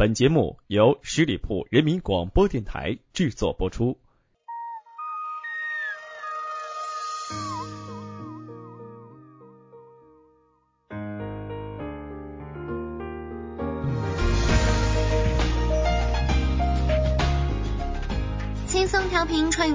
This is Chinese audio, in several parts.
本节目由十里铺人民广播电台制作播出。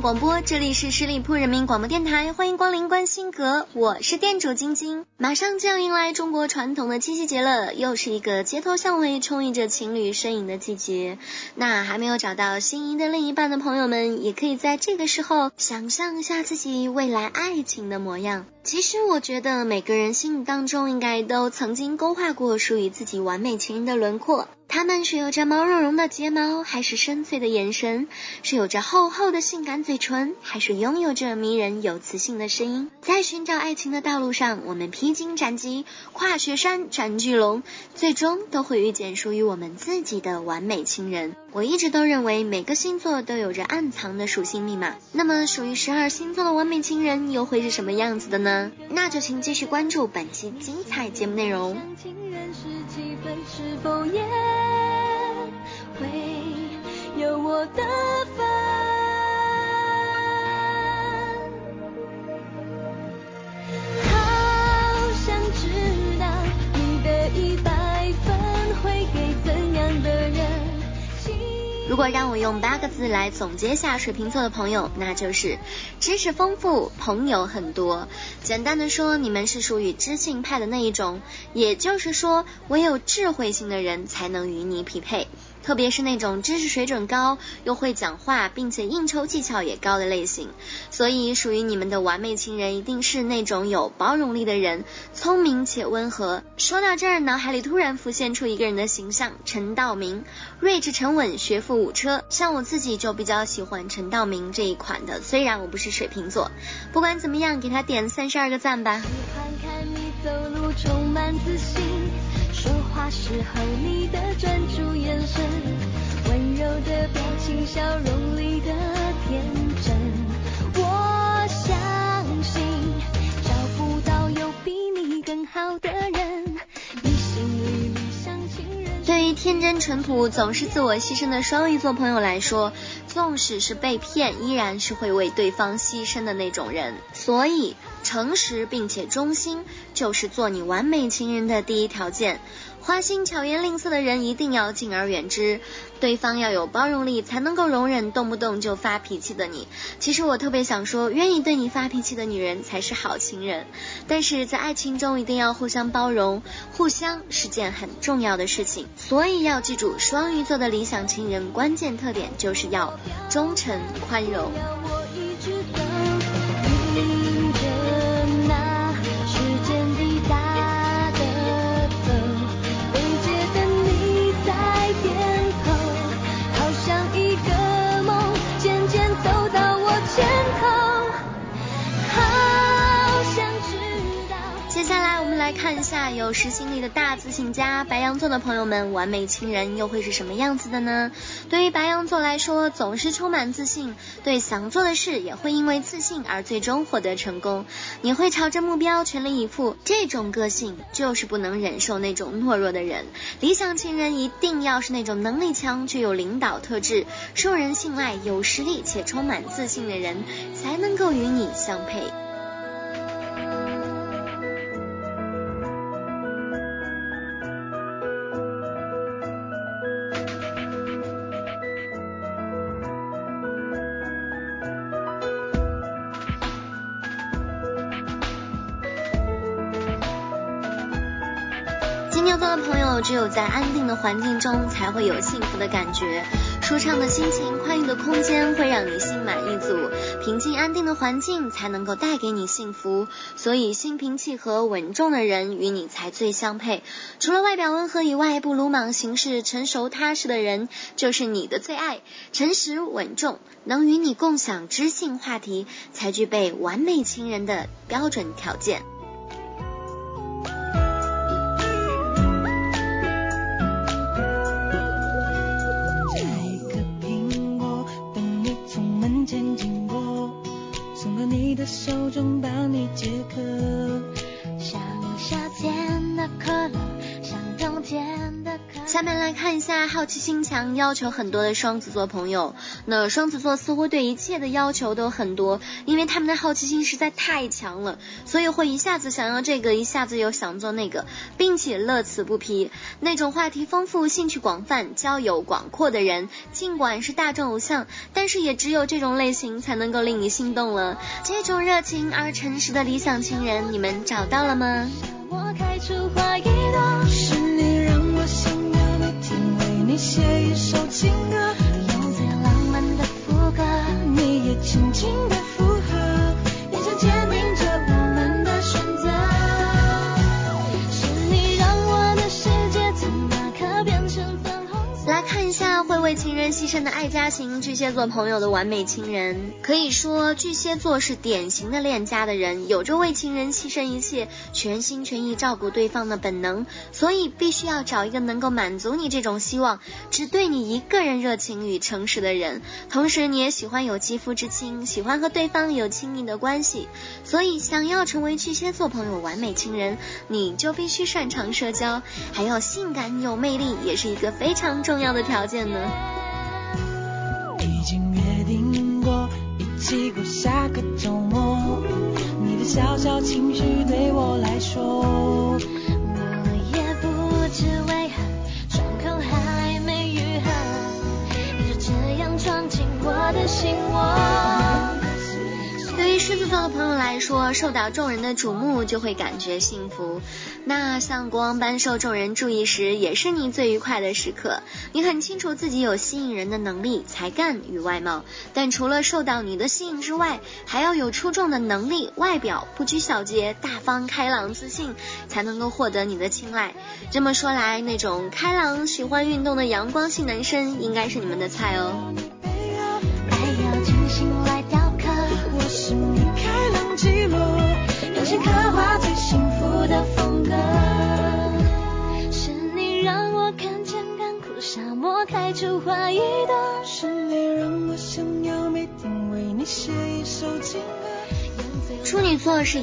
广播，这里是十里铺人民广播电台，欢迎光临观星阁，我是店主晶晶。马上就要迎来中国传统的七夕节了，又是一个街头巷尾充溢着情侣身影的季节。那还没有找到心仪的另一半的朋友们，也可以在这个时候想象一下自己未来爱情的模样。其实我觉得每个人心里当中应该都曾经勾画过属于自己完美情人的轮廓。他们是有着毛茸茸的睫毛，还是深邃的眼神？是有着厚厚的性感嘴唇，还是拥有着迷人有磁性的声音？在寻找爱情的道路上，我们披荆斩棘，跨雪山，斩巨龙，最终都会遇见属于我们自己的完美情人。我一直都认为每个星座都有着暗藏的属性密码。那么，属于十二星座的完美情人又会是什么样子的呢？那就请继续关注本期精彩节目内容。会用八个字来总结下水瓶座的朋友，那就是知识丰富，朋友很多。简单的说，你们是属于知性派的那一种，也就是说，唯有智慧型的人才能与你匹配。特别是那种知识水准高又会讲话，并且应酬技巧也高的类型，所以属于你们的完美情人一定是那种有包容力的人，聪明且温和。说到这儿，脑海里突然浮现出一个人的形象：陈道明，睿智沉稳，学富五车。像我自己就比较喜欢陈道明这一款的，虽然我不是水瓶座。不管怎么样，给他点三十二个赞吧。说时候你的专注眼神，温柔的表情，笑容里的天真。我相信找不到有比你更好的人。你心里理想情人。对于天真淳朴、总是自我牺牲的双鱼座朋友来说，纵使是被骗，依然是会为对方牺牲的那种人。所以。诚实并且忠心，就是做你完美情人的第一条件。花心巧言令色的人一定要敬而远之。对方要有包容力，才能够容忍动不动就发脾气的你。其实我特别想说，愿意对你发脾气的女人才是好情人。但是在爱情中，一定要互相包容，互相是件很重要的事情。所以要记住，双鱼座的理想情人关键特点就是要忠诚、宽容。看一下有实心力的大自信家白羊座的朋友们，完美情人又会是什么样子的呢？对于白羊座来说，总是充满自信，对想做的事也会因为自信而最终获得成功。你会朝着目标全力以赴，这种个性就是不能忍受那种懦弱的人。理想情人一定要是那种能力强、具有领导特质、受人信赖、有实力且充满自信的人，才能够与你相配。牛座的朋友，只有在安定的环境中，才会有幸福的感觉。舒畅的心情、宽裕的空间，会让你心满意足。平静安定的环境，才能够带给你幸福。所以，心平气和、稳重的人，与你才最相配。除了外表温和以外，不鲁莽行事、成熟踏实的人，就是你的最爱。诚实稳重，能与你共享知性话题，才具备完美情人的标准条件。下面来看。看一下好奇心强、要求很多的双子座朋友。那双子座似乎对一切的要求都很多，因为他们的好奇心实在太强了，所以会一下子想要这个，一下子又想做那个，并且乐此不疲。那种话题丰富、兴趣广泛、交友广阔的人，尽管是大众偶像，但是也只有这种类型才能够令你心动了。这种热情而诚实的理想情人，你们找到了吗？是你一的爱家型巨蟹座朋友的完美情人。可以说，巨蟹座是典型的恋家的人，有着为情人牺牲一切、全心全意照顾对方的本能，所以必须要找一个能够满足你这种希望、只对你一个人热情与诚实的人。同时，你也喜欢有肌肤之亲，喜欢和对方有亲密的关系。所以，想要成为巨蟹座朋友完美情人，你就必须擅长社交，还有性感有魅力，也是一个非常重要的条件呢。一起过下个周末，你的小小情绪对我来说，我也不知为何，伤口还没愈合，你就这样闯进我的心窝。狮子座的朋友来说，受到众人的瞩目就会感觉幸福。那像国王般受众人注意时，也是你最愉快的时刻。你很清楚自己有吸引人的能力、才干与外貌，但除了受到你的吸引之外，还要有出众的能力、外表，不拘小节、大方开朗、自信，才能够获得你的青睐。这么说来，那种开朗、喜欢运动的阳光系男生，应该是你们的菜哦。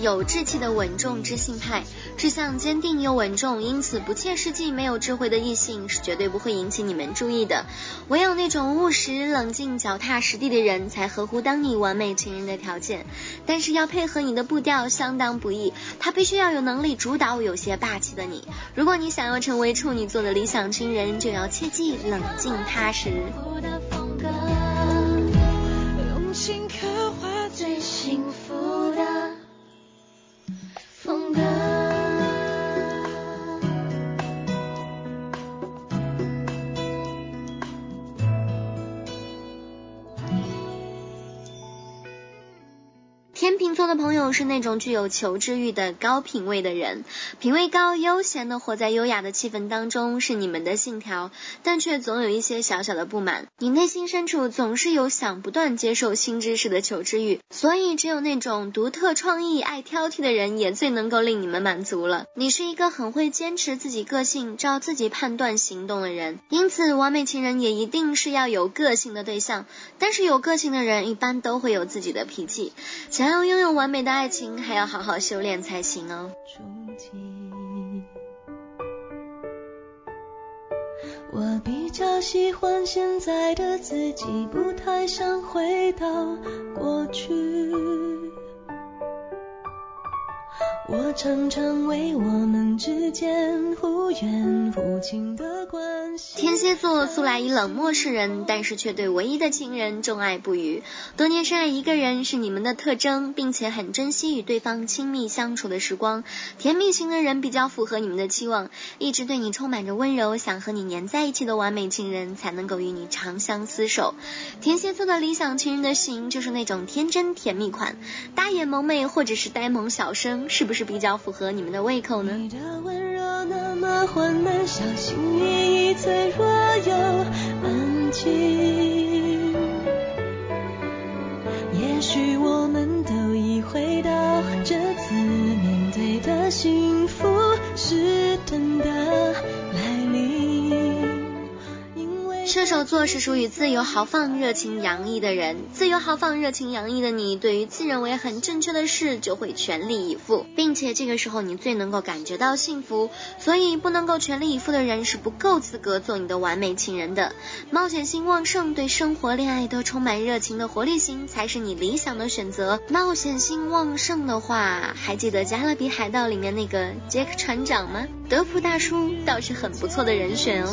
有志气的稳重知性派，志向坚定又稳重，因此不切实际、没有智慧的异性是绝对不会引起你们注意的。唯有那种务实、冷静、脚踏实地的人，才合乎当你完美情人的条件。但是要配合你的步调相当不易，他必须要有能力主导有些霸气的你。如果你想要成为处女座的理想情人，就要切记冷静踏实。的风格，天秤座的朋友是那种具有求知欲的高品位的人，品味高，悠闲的活在优雅的气氛当中是你们的信条，但却总有一些小小的不满。你内心深处总是有想不断接受新知识的求知欲，所以只有那种独特创意、爱挑剔的人也最能够令你们满足了。你是一个很会坚持自己个性、照自己判断行动的人，因此完美情人也一定是要有个性的对象。但是有个性的人一般都会有自己的脾气，想要拥有完美的爱情，还要好好修炼才行哦。我比较喜欢现在的自己，不太想回到过去。我常常为我们之间忽远忽近的关系。天蝎座素来以冷漠示人，但是却对唯一的情人钟爱不渝。多年深爱一个人是你们的特征，并且很珍惜与对方亲密相处的时光。甜蜜型的人比较符合你们的期望，一直对你充满着温柔，想和你黏在一起的完美情人才能够与你长相厮守。天蝎座的理想情人的型就是那种天真甜蜜款，大眼萌妹或者是呆萌小生，是不是比较符合你们的胃口呢？你的温柔那么缓慢，小心翼翼，脆弱又安静。座是属于自由豪放、热情洋溢的人。自由豪放、热情洋溢的你，对于自认为很正确的事就会全力以赴，并且这个时候你最能够感觉到幸福。所以，不能够全力以赴的人是不够资格做你的完美情人的。冒险心旺盛、对生活、恋爱都充满热情的活力型才是你理想的选择。冒险心旺盛的话，还记得《加勒比海盗》里面那个杰克船长吗？德普大叔倒是很不错的人选哦。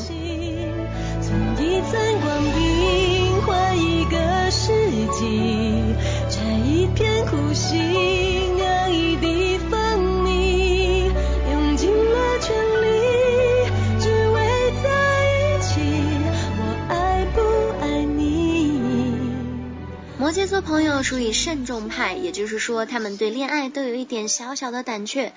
世纪，摘一片苦心，酿一滴蜂蜜，用尽了全力，只为在一起。我爱不爱你？摩羯座朋友属于慎重派，也就是说，他们对恋爱都有一点小小的胆怯。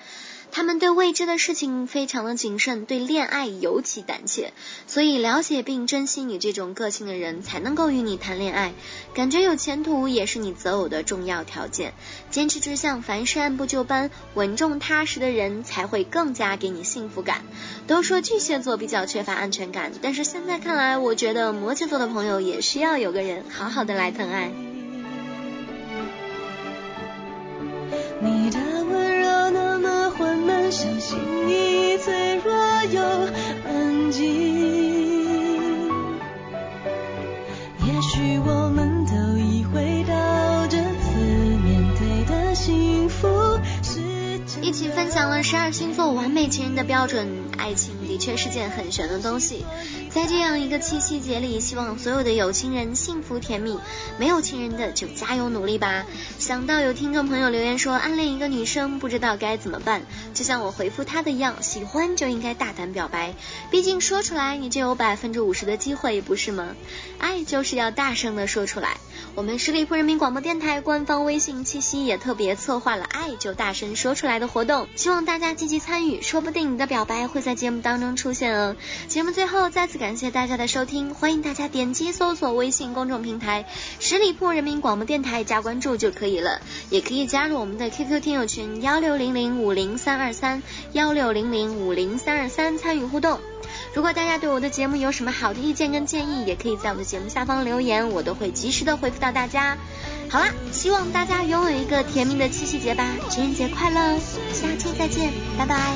他们对未知的事情非常的谨慎，对恋爱尤其胆怯，所以了解并珍惜你这种个性的人才能够与你谈恋爱，感觉有前途也是你择偶的重要条件。坚持志向，凡事按部就班，稳重踏实的人才会更加给你幸福感。都说巨蟹座比较缺乏安全感，但是现在看来，我觉得摩羯座的朋友也需要有个人好好的来疼爱。你的，脆弱又安静。也许我们都已回到这次面对的幸福。一起分享了十二星座完美情人的标准，爱情的确是件很玄的东西。在这样一个七夕节里，希望所有的有情人幸福甜蜜，没有情人的就加油努力吧。想到有听众朋友留言说，暗恋一个女生不知道该怎么办，就像我回复他的一样，喜欢就应该大胆表白，毕竟说出来你就有百分之五十的机会，不是吗？爱就是要大声的说出来。我们十里铺人民广播电台官方微信七夕也特别策划了“爱就大声说出来的”活动，希望大家积极参与，说不定你的表白会在节目当中出现哦。节目最后再次感谢大家的收听，欢迎大家点击搜索微信公众平台“十里铺人民广播电台”加关注就可以了，也可以加入我们的 QQ 听友群幺六零零五零三二三幺六零零五零三二三参与互动。如果大家对我的节目有什么好的意见跟建议，也可以在我的节目下方留言，我都会及时的回复到大家。好啦，希望大家拥有一个甜蜜的七夕节吧，情人节快乐，下期再见，拜拜。